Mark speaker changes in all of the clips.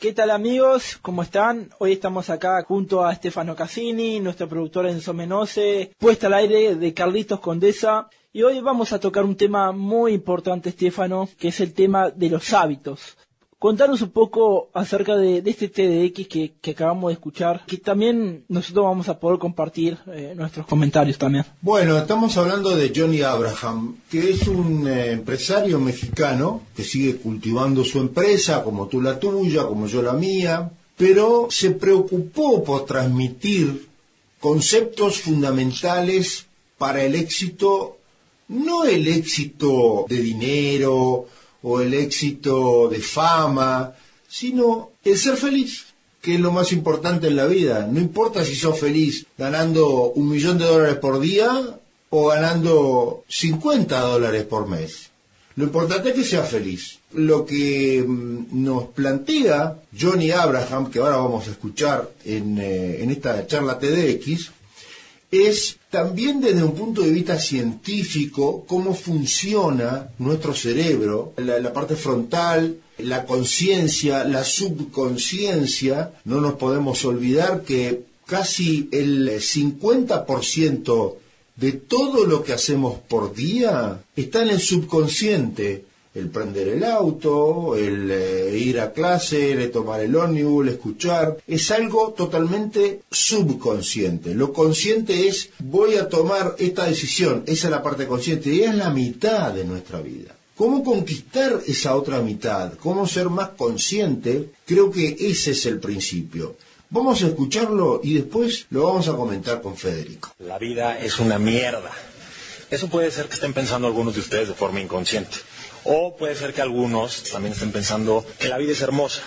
Speaker 1: ¿Qué tal amigos? ¿Cómo están? Hoy estamos acá junto a Stefano Cassini, nuestro productor Enzo Menose, puesta al aire de Carlitos Condesa. Y hoy vamos a tocar un tema muy importante, Stefano, que es el tema de los hábitos. Contanos un poco acerca de, este TDX que, que, acabamos de escuchar, que también nosotros vamos a poder compartir eh, nuestros comentarios también.
Speaker 2: Bueno, estamos hablando de Johnny Abraham, que es un eh, empresario mexicano que sigue cultivando su empresa, como tú la tuya, como yo la mía, pero se preocupó por transmitir conceptos fundamentales para el éxito, no el éxito de dinero, o el éxito de fama, sino el ser feliz, que es lo más importante en la vida. No importa si sos feliz ganando un millón de dólares por día o ganando 50 dólares por mes. Lo importante es que seas feliz. Lo que mm, nos plantea Johnny Abraham, que ahora vamos a escuchar en, eh, en esta charla TDX, es también desde un punto de vista científico cómo funciona nuestro cerebro, la, parte frontal, la conciencia, la subconsciencia. No nos podemos olvidar que casi el 50% de todo lo que hacemos por día está en el subconsciente el prender el auto, el eh, ir a clase, el tomar el ómnibus, el escuchar, es algo totalmente subconsciente. Lo consciente es voy a tomar esta decisión, esa es la parte consciente y es la mitad de nuestra vida. ¿Cómo conquistar esa otra mitad? ¿Cómo ser más consciente? Creo que ese es el principio. Vamos a escucharlo y después lo vamos a comentar con Federico.
Speaker 3: La vida es una mierda. Eso puede ser que estén pensando algunos de ustedes de forma inconsciente. O puede ser que algunos también estén pensando que la vida es hermosa.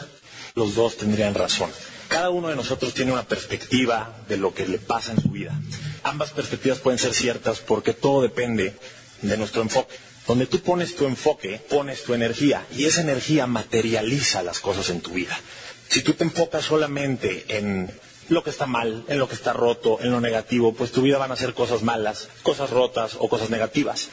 Speaker 3: Los dos tendrían razón. Cada uno de nosotros tiene una perspectiva de lo que le pasa en su vida. Ambas perspectivas pueden ser ciertas porque todo depende de nuestro enfoque. Donde tú pones tu enfoque, pones tu energía y esa energía materializa las cosas en tu vida. Si tú te enfocas solamente en lo que está mal, en lo que está roto, en lo negativo, pues tu vida van a ser cosas malas, cosas rotas o cosas negativas.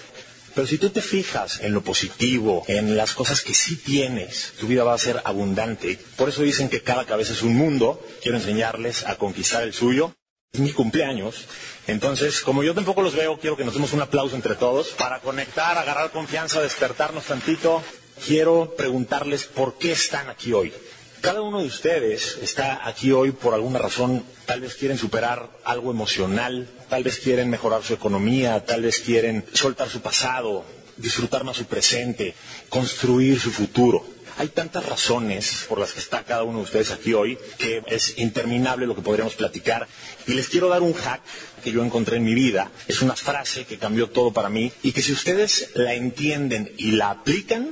Speaker 3: Pero si tú te fijas en lo positivo, en las cosas que sí tienes, tu vida va a ser abundante. Por eso dicen que cada cabeza es un mundo. Quiero enseñarles a conquistar el suyo. Es mi cumpleaños. Entonces, como yo tampoco los veo, quiero que nos demos un aplauso entre todos para conectar, agarrar confianza, despertarnos tantito. Quiero preguntarles por qué están aquí hoy. Cada uno de ustedes está aquí hoy por alguna razón, tal vez quieren superar algo emocional, tal vez quieren mejorar su economía, tal vez quieren soltar su pasado, disfrutar más su presente, construir su futuro. Hay tantas razones por las que está cada uno de ustedes aquí hoy que es interminable lo que podríamos platicar. Y les quiero dar un hack que yo encontré en mi vida. Es una frase que cambió todo para mí y que si ustedes la entienden y la aplican,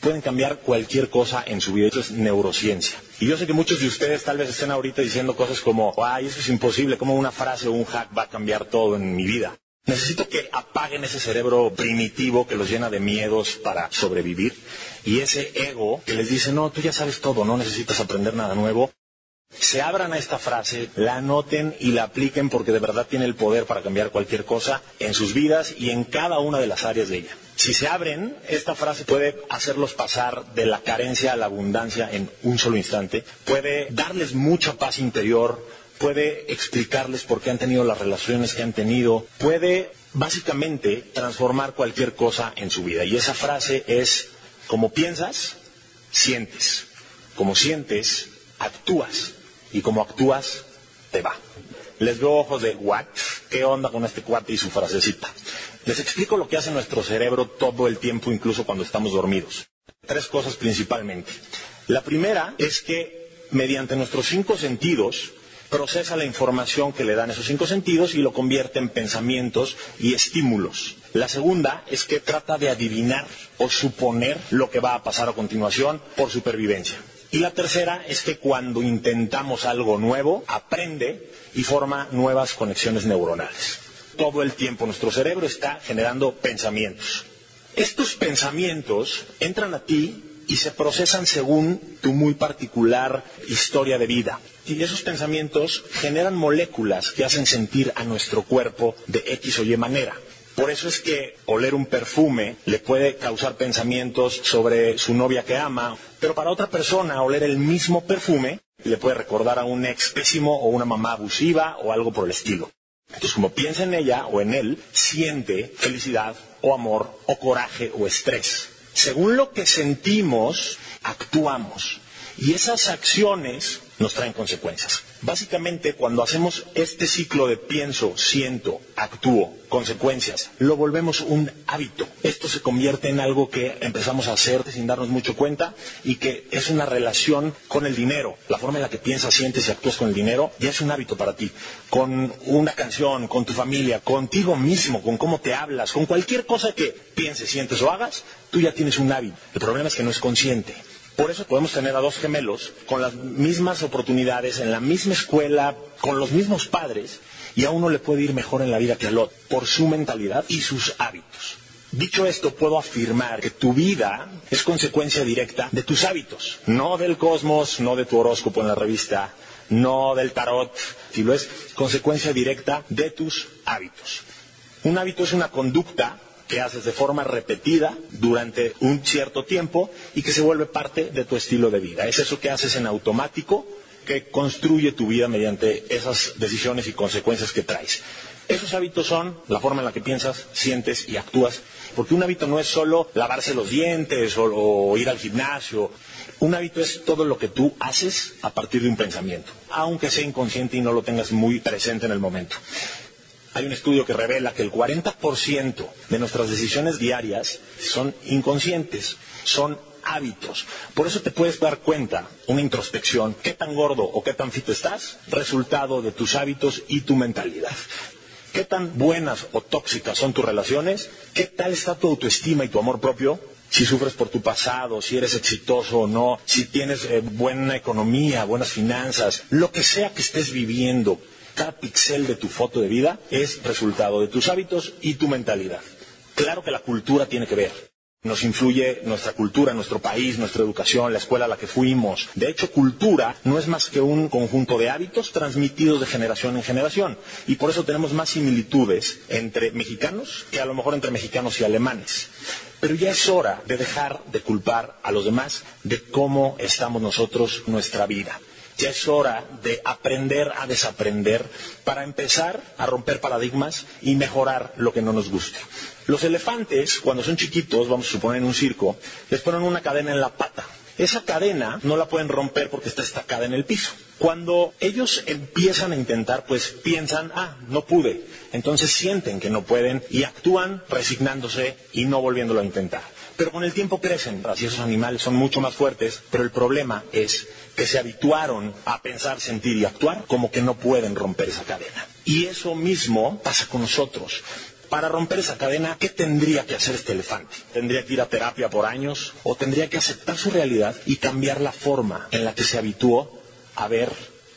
Speaker 3: pueden cambiar cualquier cosa en su vida. Eso es neurociencia. Y yo sé que muchos de ustedes tal vez estén ahorita diciendo cosas como, ay, eso es imposible, como una frase o un hack va a cambiar todo en mi vida. Necesito que apaguen ese cerebro primitivo que los llena de miedos para sobrevivir y ese ego que les dice, no, tú ya sabes todo, no necesitas aprender nada nuevo. Se abran a esta frase, la anoten y la apliquen porque de verdad tiene el poder para cambiar cualquier cosa en sus vidas y en cada una de las áreas de ella. Si se abren, esta frase puede hacerlos pasar de la carencia a la abundancia en un solo instante, puede darles mucha paz interior, puede explicarles por qué han tenido las relaciones que han tenido, puede básicamente transformar cualquier cosa en su vida. Y esa frase es, como piensas, sientes. Como sientes, actúas. Y como actúas, te va. Les veo ojos de, ¿what? ¿Qué onda con este cuate y su frasecita? Les explico lo que hace nuestro cerebro todo el tiempo, incluso cuando estamos dormidos. Tres cosas principalmente. La primera es que mediante nuestros cinco sentidos procesa la información que le dan esos cinco sentidos y lo convierte en pensamientos y estímulos. La segunda es que trata de adivinar o suponer lo que va a pasar a continuación por supervivencia. Y la tercera es que cuando intentamos algo nuevo, aprende y forma nuevas conexiones neuronales. Todo el tiempo nuestro cerebro está generando pensamientos. Estos pensamientos entran a ti y se procesan según tu muy particular historia de vida. Y esos pensamientos generan moléculas que hacen sentir a nuestro cuerpo de X o Y manera. Por eso es que oler un perfume le puede causar pensamientos sobre su novia que ama, pero para otra persona oler el mismo perfume le puede recordar a un ex pésimo o una mamá abusiva o algo por el estilo. Entonces, como piensa en ella o en él, siente felicidad o amor o coraje o estrés según lo que sentimos, actuamos. Y esas acciones nos traen consecuencias. Básicamente, cuando hacemos este ciclo de pienso, siento, actúo, consecuencias, lo volvemos un hábito. Esto se convierte en algo que empezamos a hacer sin darnos mucho cuenta y que es una relación con el dinero. La forma en la que piensas, sientes y actúas con el dinero ya es un hábito para ti. Con una canción, con tu familia, contigo mismo, con cómo te hablas, con cualquier cosa que pienses, sientes o hagas, tú ya tienes un hábito. El problema es que no es consciente. Por eso podemos tener a dos gemelos con las mismas oportunidades, en la misma escuela, con los mismos padres, y a uno le puede ir mejor en la vida que al otro, por su mentalidad y sus hábitos. Dicho esto, puedo afirmar que tu vida es consecuencia directa de tus hábitos, no del cosmos, no de tu horóscopo en la revista, no del tarot, sino es consecuencia directa de tus hábitos. Un hábito es una conducta que haces de forma repetida durante un cierto tiempo y que se vuelve parte de tu estilo de vida. Es eso que haces en automático que construye tu vida mediante esas decisiones y consecuencias que traes. Esos hábitos son la forma en la que piensas, sientes y actúas, porque un hábito no es solo lavarse los dientes o, o ir al gimnasio. Un hábito es todo lo que tú haces a partir de un pensamiento, aunque sea inconsciente y no lo tengas muy presente en el momento. Hay un estudio que revela que el 40% de nuestras decisiones diarias son inconscientes, son hábitos. Por eso te puedes dar cuenta, una introspección, qué tan gordo o qué tan fito estás, resultado de tus hábitos y tu mentalidad. ¿Qué tan buenas o tóxicas son tus relaciones? ¿Qué tal está tu autoestima y tu amor propio? Si sufres por tu pasado, si eres exitoso o no, si tienes eh, buena economía, buenas finanzas, lo que sea que estés viviendo, cada pixel de tu foto de vida es resultado de tus hábitos y tu mentalidad. Claro que la cultura tiene que ver. Nos influye nuestra cultura, nuestro país, nuestra educación, la escuela a la que fuimos. De hecho, cultura no es más que un conjunto de hábitos transmitidos de generación en generación. Y por eso tenemos más similitudes entre mexicanos que a lo mejor entre mexicanos y alemanes. Pero ya es hora de dejar de culpar a los demás de cómo estamos nosotros nuestra vida. Ya es hora de aprender a desaprender para empezar a romper paradigmas y mejorar lo que no nos gusta. Los elefantes, cuando son chiquitos, vamos a suponer en un circo, les ponen una cadena en la pata. Esa cadena no la pueden romper porque está estacada en el piso. Cuando ellos empiezan a intentar, pues piensan, ah, no pude. Entonces sienten que no pueden y actúan resignándose y no volviéndolo a intentar. Pero con el tiempo crecen, así esos animales son mucho más fuertes, pero el problema es que se habituaron a pensar, sentir y actuar como que no pueden romper esa cadena. Y eso mismo pasa con nosotros. Para romper esa cadena, ¿qué tendría que hacer este elefante? ¿Tendría que ir a terapia por años? ¿O tendría que aceptar su realidad y cambiar la forma en la que se habituó a ver,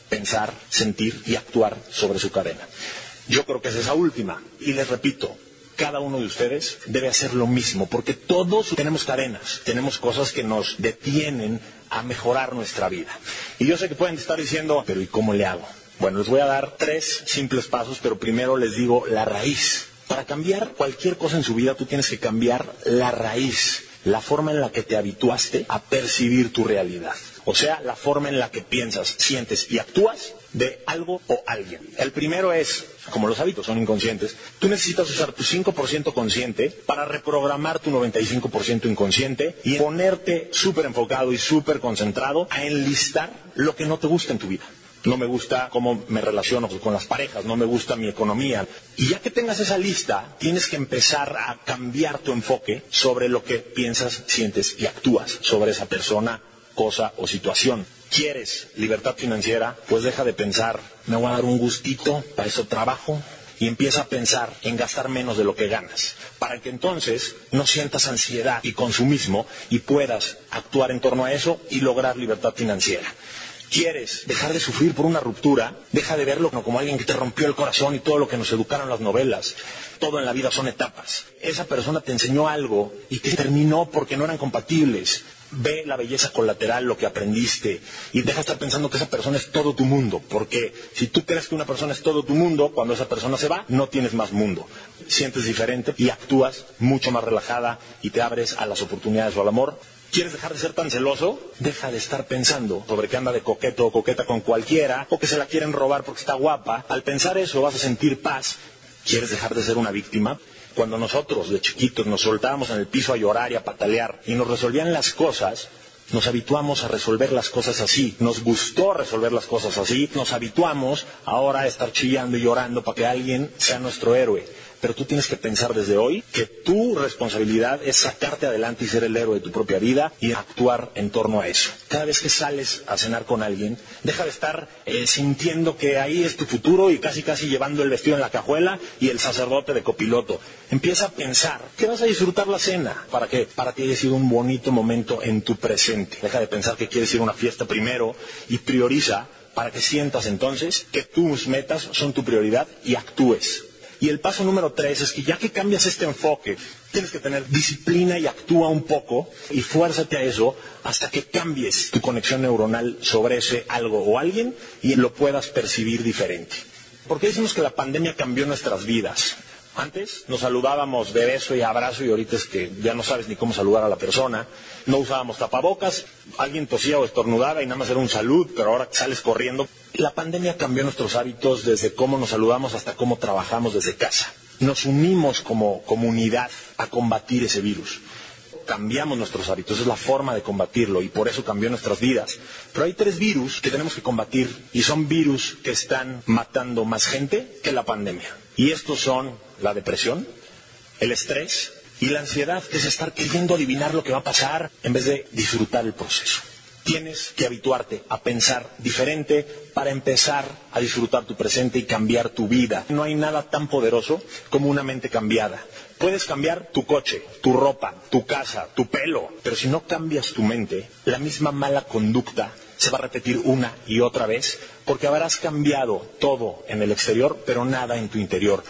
Speaker 3: pensar, sentir y actuar sobre su cadena? Yo creo que es esa última. Y les repito, cada uno de ustedes debe hacer lo mismo, porque todos tenemos cadenas, tenemos cosas que nos detienen a mejorar nuestra vida. Y yo sé que pueden estar diciendo, pero ¿y cómo le hago? Bueno, les voy a dar tres simples pasos, pero primero les digo la raíz. Para cambiar cualquier cosa en su vida, tú tienes que cambiar la raíz, la forma en la que te habituaste a percibir tu realidad. O sea, la forma en la que piensas, sientes y actúas de algo o alguien. El primero es, como los hábitos son inconscientes, tú necesitas usar tu 5% consciente para reprogramar tu 95% inconsciente y ponerte súper enfocado y súper concentrado a enlistar lo que no te gusta en tu vida. no me gusta cómo me relaciono con las parejas, no me gusta mi economía. Y ya que tengas esa lista, tienes que empezar a cambiar tu enfoque sobre lo que piensas, sientes y actúas sobre esa persona, cosa o situación. ¿Quieres libertad financiera? Pues deja de pensar, me voy a dar un gustito, para eso trabajo, y empieza a pensar en gastar menos de lo que ganas, para que entonces no sientas ansiedad y consumismo y puedas actuar en torno a eso y lograr libertad financiera quieres dejar de sufrir por una ruptura, deja de verlo como alguien que te rompió el corazón y todo lo que nos educaron las novelas. Todo en la vida son etapas. Esa persona te enseñó algo y te terminó porque no eran compatibles. Ve la belleza colateral, lo que aprendiste, y deja de estar pensando que esa persona es todo tu mundo, porque si tú crees que una persona es todo tu mundo, cuando esa persona se va, no tienes más mundo. Sientes diferente y actúas mucho más relajada y te abres a las oportunidades o al amor ¿Quieres dejar de ser tan celoso? Deja de estar pensando sobre que anda de coqueto o coqueta con cualquiera o que se la quieren robar porque está guapa. Al pensar eso vas a sentir paz. ¿Quieres dejar de ser una víctima? Cuando nosotros de chiquitos nos soltábamos en el piso a llorar y a patalear y nos resolvían las cosas, nos habituamos a resolver las cosas así, nos gustó resolver las cosas así, nos habituamos ahora a estar chillando y llorando para que alguien sea nuestro héroe pero tú tienes que pensar desde hoy que tu responsabilidad es sacarte adelante y ser el héroe de tu propia vida y actuar en torno a eso. Cada vez que sales a cenar con alguien, deja de estar eh, sintiendo que ahí es tu futuro y casi casi llevando el vestido en la cajuela y el sacerdote de copiloto. Empieza a pensar que vas a disfrutar la cena para que para ti haya sido un bonito momento en tu presente. Deja de pensar que quieres ir a una fiesta primero y prioriza para que sientas entonces que tus metas son tu prioridad y actúes. Y el paso número tres es que ya que cambias este enfoque, tienes que tener disciplina y actúa un poco y fuérzate a eso hasta que cambies tu conexión neuronal sobre ese algo o alguien y lo puedas percibir diferente. Porque decimos que la pandemia cambió nuestras vidas. Antes nos saludábamos de beso y abrazo y ahorita es que ya no sabes ni cómo saludar a la persona. No usábamos tapabocas, alguien tosía o estornudaba y nada más era un salud, pero ahora sales corriendo. La pandemia cambió nuestros hábitos desde cómo nos saludamos hasta cómo trabajamos desde casa. Nos unimos como comunidad a combatir ese virus cambiamos nuestros hábitos, es la forma de combatirlo y por eso cambió nuestras vidas. Pero hay tres virus que tenemos que combatir y son virus que están matando más gente que la pandemia. Y estos son la depresión, el estrés y la ansiedad, que es estar queriendo adivinar lo que va a pasar en vez de disfrutar el proceso. Tienes que habituarte a pensar diferente para empezar a disfrutar tu presente y cambiar tu vida. No hay nada tan poderoso como una mente cambiada. Puedes cambiar tu coche, tu ropa, tu casa, tu pelo, pero si no cambias tu mente, la misma mala conducta se va a repetir una y otra vez porque habrás cambiado todo en el exterior, pero nada en tu interior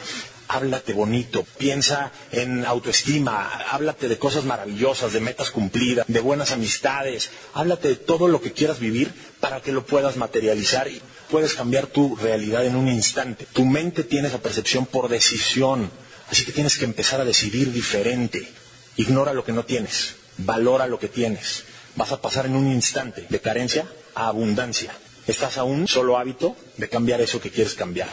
Speaker 3: háblate bonito, piensa en autoestima, háblate de cosas maravillosas, de metas cumplidas, de buenas amistades, háblate de todo lo que quieras vivir para que lo puedas materializar y puedes cambiar tu realidad en un instante. Tu mente tiene esa percepción por decisión, así que tienes que empezar a decidir diferente. Ignora lo que no tienes, valora lo que tienes. Vas a pasar en un instante de carencia a abundancia. Estás a un solo hábito de cambiar eso que quieres cambiar.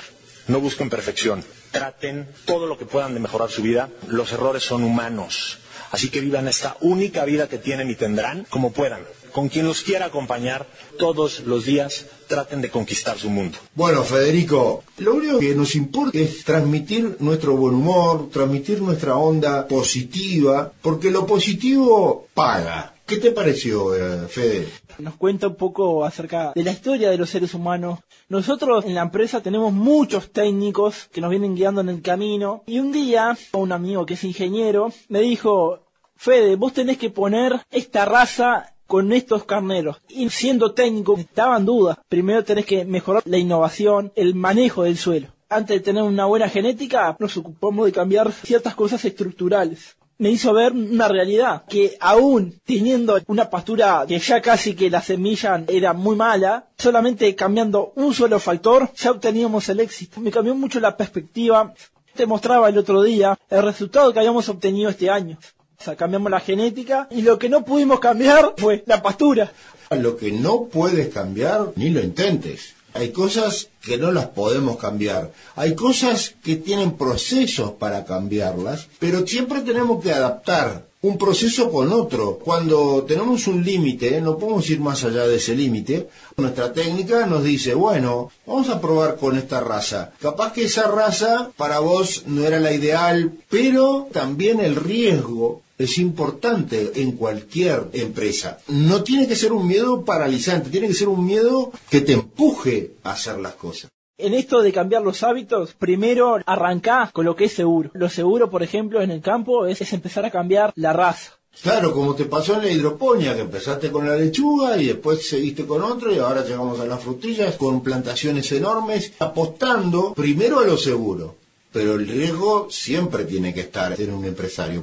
Speaker 3: No busquen perfección, traten todo lo que puedan de mejorar su vida. Los errores son humanos. Así que vivan esta única vida que tienen y tendrán como puedan. Con quien los quiera acompañar todos los días, traten de conquistar su mundo.
Speaker 2: Bueno, Federico, lo único que nos importa es transmitir nuestro buen humor, transmitir nuestra onda positiva, porque lo positivo paga. ¿Qué te pareció, eh, Fede?
Speaker 1: Nos cuenta un poco acerca de la historia de los seres humanos. Nosotros en la empresa tenemos muchos técnicos que nos vienen guiando en el camino. Y un día, un amigo que es ingeniero me dijo, Fede, vos tenés que poner esta raza con estos carneros. Y siendo técnico, estaban dudas. Primero tenés que mejorar la innovación, el manejo del suelo. Antes de tener una buena genética, nos ocupamos de cambiar ciertas cosas estructurales me hizo ver una realidad, que aún teniendo una pastura que ya casi que la semilla era muy mala, solamente cambiando un solo factor ya obteníamos el éxito. Me cambió mucho la perspectiva. Te mostraba el otro día el resultado que habíamos obtenido este año. O sea, cambiamos la genética y lo que no pudimos cambiar fue la pastura.
Speaker 2: Lo que no puedes cambiar, ni lo intentes. Hay cosas que no las podemos cambiar. Hay cosas que tienen procesos para cambiarlas, pero siempre tenemos que adaptar un proceso con otro. Cuando tenemos un límite, no podemos ir más allá de ese límite, nuestra técnica nos dice, bueno, vamos a probar con esta raza. Capaz que esa raza para vos no era la ideal, pero también el riesgo es importante en cualquier empresa. No tiene que ser un miedo paralizante, tiene que ser un miedo que te empuje a hacer las cosas.
Speaker 1: En esto de cambiar los hábitos, primero arrancá con lo que es seguro. Lo seguro, por ejemplo, en el campo es, empezar a cambiar la raza.
Speaker 2: Claro, como te pasó en la hidroponía, que empezaste con la lechuga y después seguiste con otro y ahora llegamos a las frutillas con plantaciones enormes, apostando primero a lo seguro. Pero el riesgo siempre tiene que estar en un empresario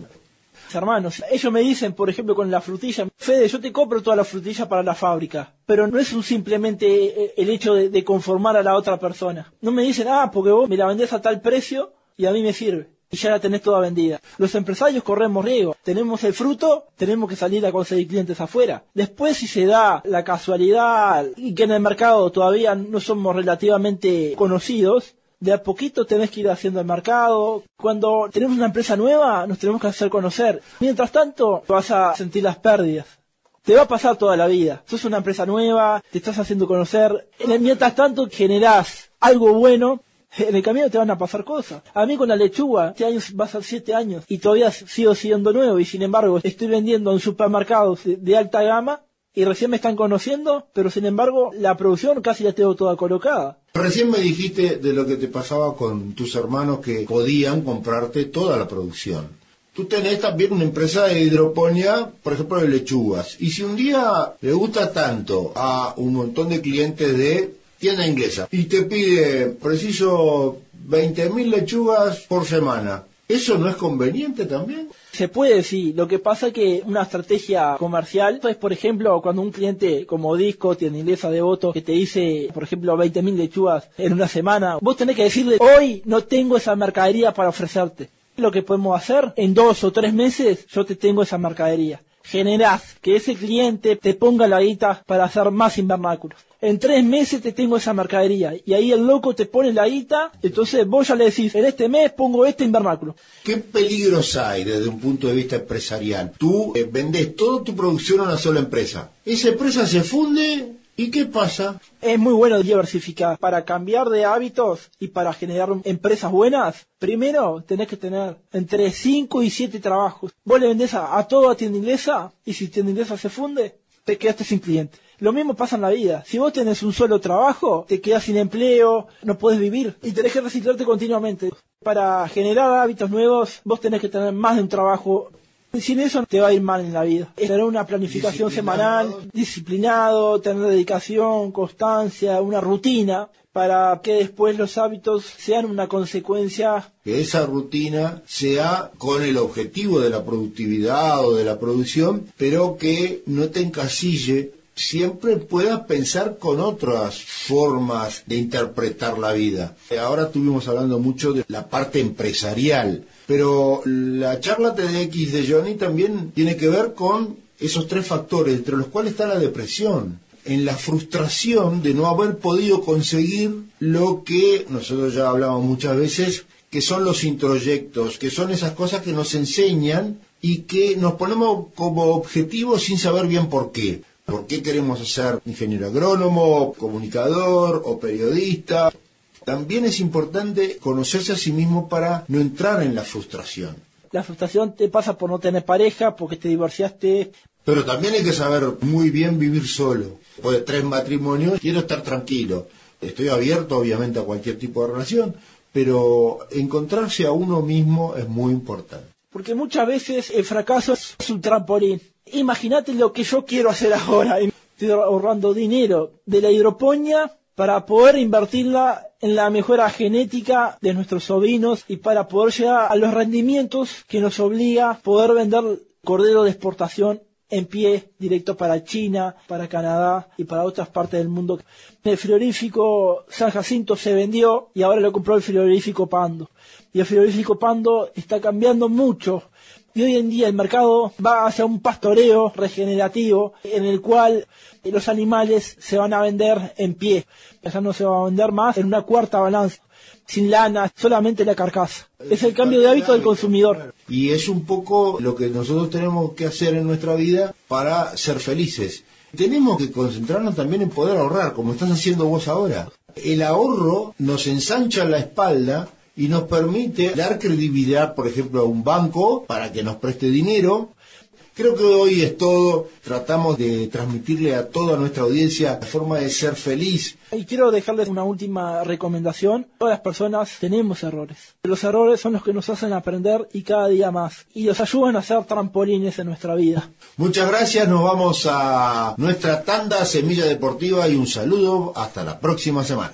Speaker 1: hermanos. Ellos me dicen, por ejemplo, con la frutilla, Fede, yo te compro toda la frutilla para la fábrica, pero no es un simplemente eh, el hecho de, conformar a la otra persona. No me dicen, ah, porque vos me la vendés a tal precio y a mí me sirve. Y ya la tenés toda vendida. Los empresarios corremos riesgo. Tenemos el fruto, tenemos que salir a conseguir clientes afuera. Después, si se da la casualidad y que en el mercado todavía no somos relativamente conocidos, de a poquito tenés que ir haciendo el mercado. Cuando tenemos una empresa nueva, nos tenemos que hacer conocer. Mientras tanto, vas a sentir las pérdidas. Te va a pasar toda la vida. Sos una empresa nueva, te estás haciendo conocer. Mientras tanto, generás algo bueno. En el camino te van a pasar cosas. A mí con la lechuga, este año va a ser siete años y todavía sigo siendo nuevo y sin embargo estoy vendiendo en supermercados de alta gama y recién me están conociendo, pero sin embargo la producción casi la tengo toda colocada.
Speaker 2: Recién me dijiste de lo que te pasaba con tus hermanos que podían comprarte toda la producción. Tú tenés también una empresa de hidroponía, por ejemplo, de lechugas. Y si un día le gusta tanto a un montón de clientes de tienda inglesa y te pide preciso 20.000 lechugas por semana, ¿eso no es conveniente también?
Speaker 1: Se puede, sí. Lo que pasa es que una estrategia comercial es, por ejemplo, cuando un cliente como Disco, tiene inglesa de voto, que te dice, por ejemplo, 20.000 lechugas en una semana, vos tenés que decirle, hoy no tengo esa mercadería para ofrecerte. Lo que podemos hacer, en dos o tres meses, yo te tengo esa mercadería generás que ese cliente te ponga la guita para hacer más invernáculos. En tres meses te tengo esa mercadería y ahí el loco te pone la guita, entonces vos ya le decís, en este mes pongo este invernáculo.
Speaker 2: ¿Qué peligros hay desde un punto de vista empresarial? Tú eh, vendes toda tu producción a una sola empresa. Esa empresa se funde ¿Y qué pasa?
Speaker 1: Es muy bueno diversificar. Para cambiar de hábitos y para generar empresas buenas, primero tenés que tener entre 5 y 7 trabajos. Vos le vendés a, a toda tienda inglesa y si tienda inglesa se funde, te quedaste sin cliente. Lo mismo pasa en la vida. Si vos tenés un solo trabajo, te quedas sin empleo, no puedes vivir y tenés que reciclarte continuamente. Para generar hábitos nuevos, vos tenés que tener más de un trabajo sin eso te va a ir mal en la vida. Tener una planificación semanal, disciplinado, tener dedicación, constancia, una rutina para que después los hábitos sean una consecuencia.
Speaker 2: Que esa rutina sea con el objetivo de la productividad o de la producción, pero que no te encasille siempre puedas pensar con otras formas de interpretar la vida. Ahora estuvimos hablando mucho de la parte empresarial, pero la charla TDX de Johnny también tiene que ver con esos tres factores, entre los cuales está la depresión, en la frustración de no haber podido conseguir lo que nosotros ya hablamos muchas veces, que son los introyectos, que son esas cosas que nos enseñan y que nos ponemos como objetivo sin saber bien por qué. ¿Por qué queremos ser ingeniero agrónomo, comunicador o periodista? También es importante conocerse a sí mismo para no entrar en la frustración.
Speaker 1: La frustración te pasa por no tener pareja, porque te divorciaste.
Speaker 2: Pero también hay que saber muy bien vivir solo. Después de tres matrimonios, quiero estar tranquilo. Estoy abierto, obviamente, a cualquier tipo de relación, pero encontrarse a uno mismo es muy importante.
Speaker 1: Porque muchas veces el fracaso es un trampolín. Imagínate lo que yo quiero hacer ahora. Estoy ahorrando dinero de la hidroponía para poder invertirla en la mejora genética de nuestros sobrinos y para poder llegar a los rendimientos que nos obliga a poder vender cordero de exportación en pie directo para China, para Canadá y para otras partes del mundo. El frigorífico San Jacinto se vendió y ahora lo compró el frigorífico Pando. Y el frigorífico Pando está cambiando mucho Y hoy en día el mercado va hacia un pastoreo regenerativo en el cual los animales se van a vender en pie. Ya no se va a vender más en una cuarta balanza, sin lana, solamente la carcasa. Es el cambio de hábito del consumidor.
Speaker 4: Y es un poco lo que nosotros tenemos que hacer en nuestra vida para ser felices. Tenemos que concentrarnos también en poder ahorrar, como estás haciendo vos ahora. El ahorro nos ensancha la espalda y nos permite dar credibilidad, por ejemplo, a un banco para que nos preste dinero. Creo que hoy es todo, tratamos de transmitirle a toda nuestra audiencia la forma de ser feliz.
Speaker 1: Y quiero dejarles una última recomendación. Todas las personas tenemos errores. Los errores son los que nos hacen aprender y cada día más. Y nos ayudan a ser trampolines en nuestra vida.
Speaker 4: Muchas gracias, nos vamos a nuestra tanda Semilla Deportiva y un saludo. Hasta la próxima semana.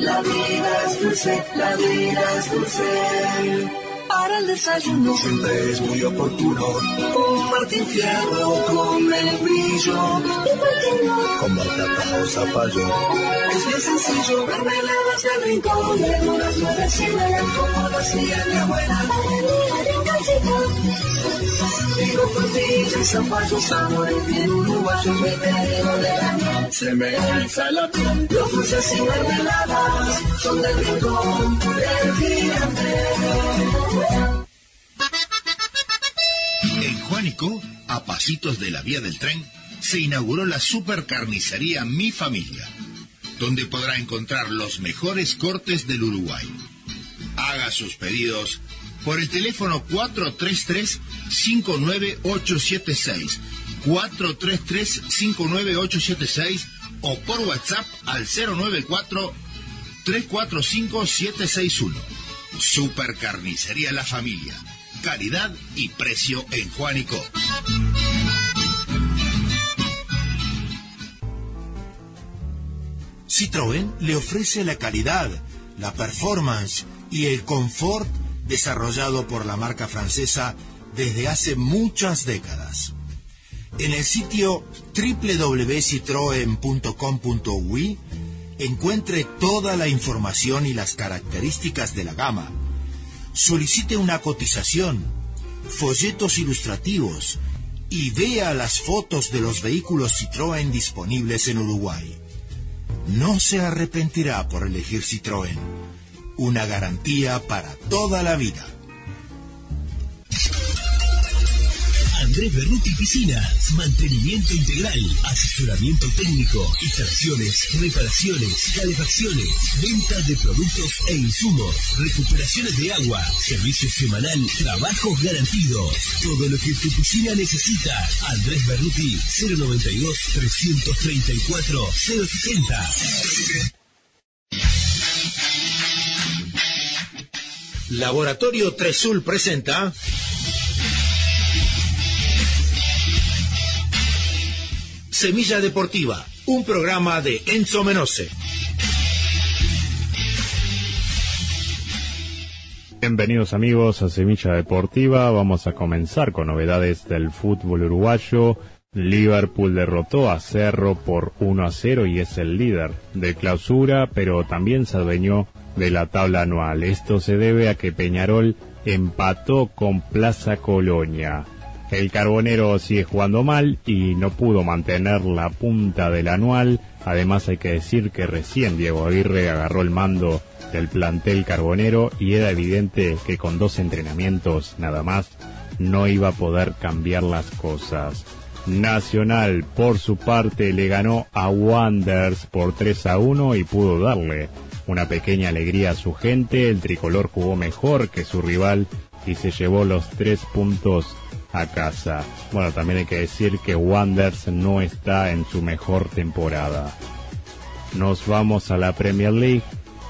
Speaker 5: La vida es dulce, la vida es dulce. Para el desayuno siempre es muy oportuno. Un Martín Fierro con membrillo. ¿Y por qué no? Con batata o zapallo. Es bien sencillo, mermeladas del rincón. Verduras deciden como lo hacía mi abuela. De son del.
Speaker 2: En Juanico, a pasitos de la vía del tren, se inauguró la supercarnicería Mi Familia, donde podrá encontrar los mejores cortes del Uruguay. Haga sus pedidos por el teléfono 433-59876, 433-59876 o por WhatsApp al 094-345-761. Supercarnicería La Familia. Calidad y precio en Juanico. Citroën le ofrece la calidad, la performance y el confort desarrollado por la marca francesa desde hace muchas décadas. En el sitio www.citroen.com.uy encuentre toda la información y las características de la gama. Solicite una cotización, folletos ilustrativos y vea las fotos de los vehículos Citroën disponibles en Uruguay. No se arrepentirá por elegir Citroën. Una garantía para toda la vida.
Speaker 6: Andrés Berruti Piscinas, mantenimiento integral, asesoramiento técnico, instalaciones, reparaciones, calefacciones, venta de productos e insumos, recuperaciones de agua, servicio semanal, trabajos garantidos. Todo lo que tu piscina necesita. Andrés Berruti 092 334 060.
Speaker 2: Laboratorio Tresul presenta Semilla Deportiva, un programa de Enzo Menose.
Speaker 7: Bienvenidos amigos a Semilla Deportiva. Vamos a comenzar con novedades del fútbol uruguayo. Liverpool derrotó a Cerro por 1 a 0 y es el líder de clausura, pero también se adueñó de la tabla anual. Esto se debe a que Peñarol empató con Plaza Colonia. El Carbonero sigue jugando mal y no pudo mantener la punta del anual. Además hay que decir que recién Diego Aguirre agarró el mando del plantel Carbonero y era evidente que con dos entrenamientos nada más no iba a poder cambiar las cosas. Nacional, por su parte, le ganó a Wanders por 3 a 1 y pudo darle una pequeña alegría a su gente. El tricolor jugó mejor que su rival y se llevó los tres puntos a casa. Bueno, también hay que decir que Wanders no está en su mejor temporada. Nos vamos a la Premier League.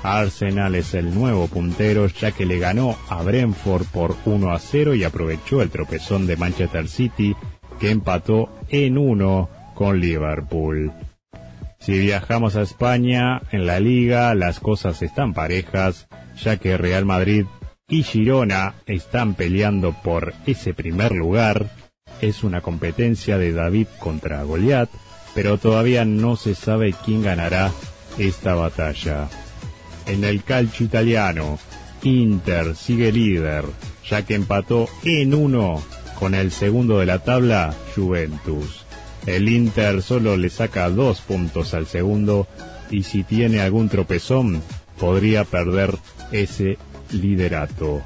Speaker 7: Arsenal es el nuevo puntero ya que le ganó a Brentford por 1 a 0 y aprovechó el tropezón de Manchester City que empató en 1 con Liverpool. Si viajamos a España, en la liga las cosas están parejas, ya que Real Madrid y Girona están peleando por ese primer lugar. Es una competencia de David contra Goliat, pero todavía no se sabe quién ganará esta batalla. En el calcio italiano, Inter sigue líder, ya que empató en uno con el segundo de la tabla, Juventus. El Inter solo le saca dos puntos al segundo y si tiene algún tropezón podría perder ese liderato.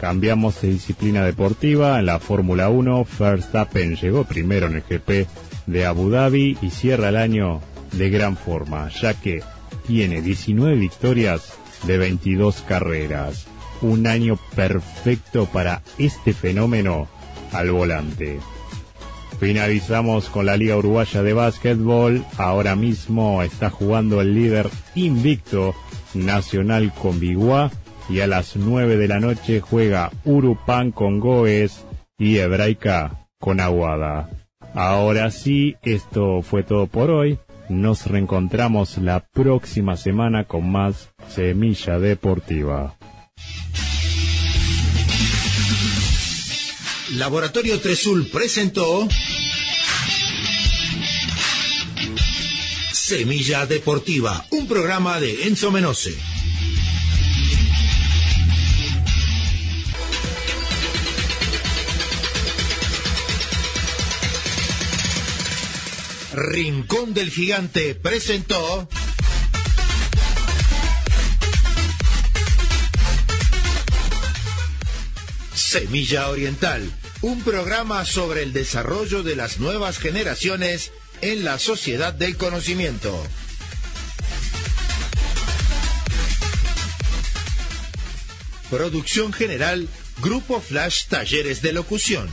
Speaker 7: Cambiamos de disciplina deportiva. En la Fórmula 1, Verstappen llegó primero en el GP de Abu Dhabi y cierra el año de gran forma, ya que tiene 19 victorias de 22 carreras. Un año perfecto para este fenómeno al volante. Finalizamos con la Liga Uruguaya de Básquetbol. Ahora mismo está jugando el líder invicto Nacional con Biguá y a las 9 de la noche juega Urupan con Goes y Hebraica con Aguada. Ahora sí, esto fue todo por hoy. Nos reencontramos la próxima semana con más Semilla Deportiva.
Speaker 2: Laboratorio Tresul presentó Semilla Deportiva, un programa de Enzo Menose. Rincón del Gigante presentó Semilla Oriental, un programa sobre el desarrollo de las nuevas generaciones en la sociedad del conocimiento. Producción general, Grupo Flash Talleres de Locución.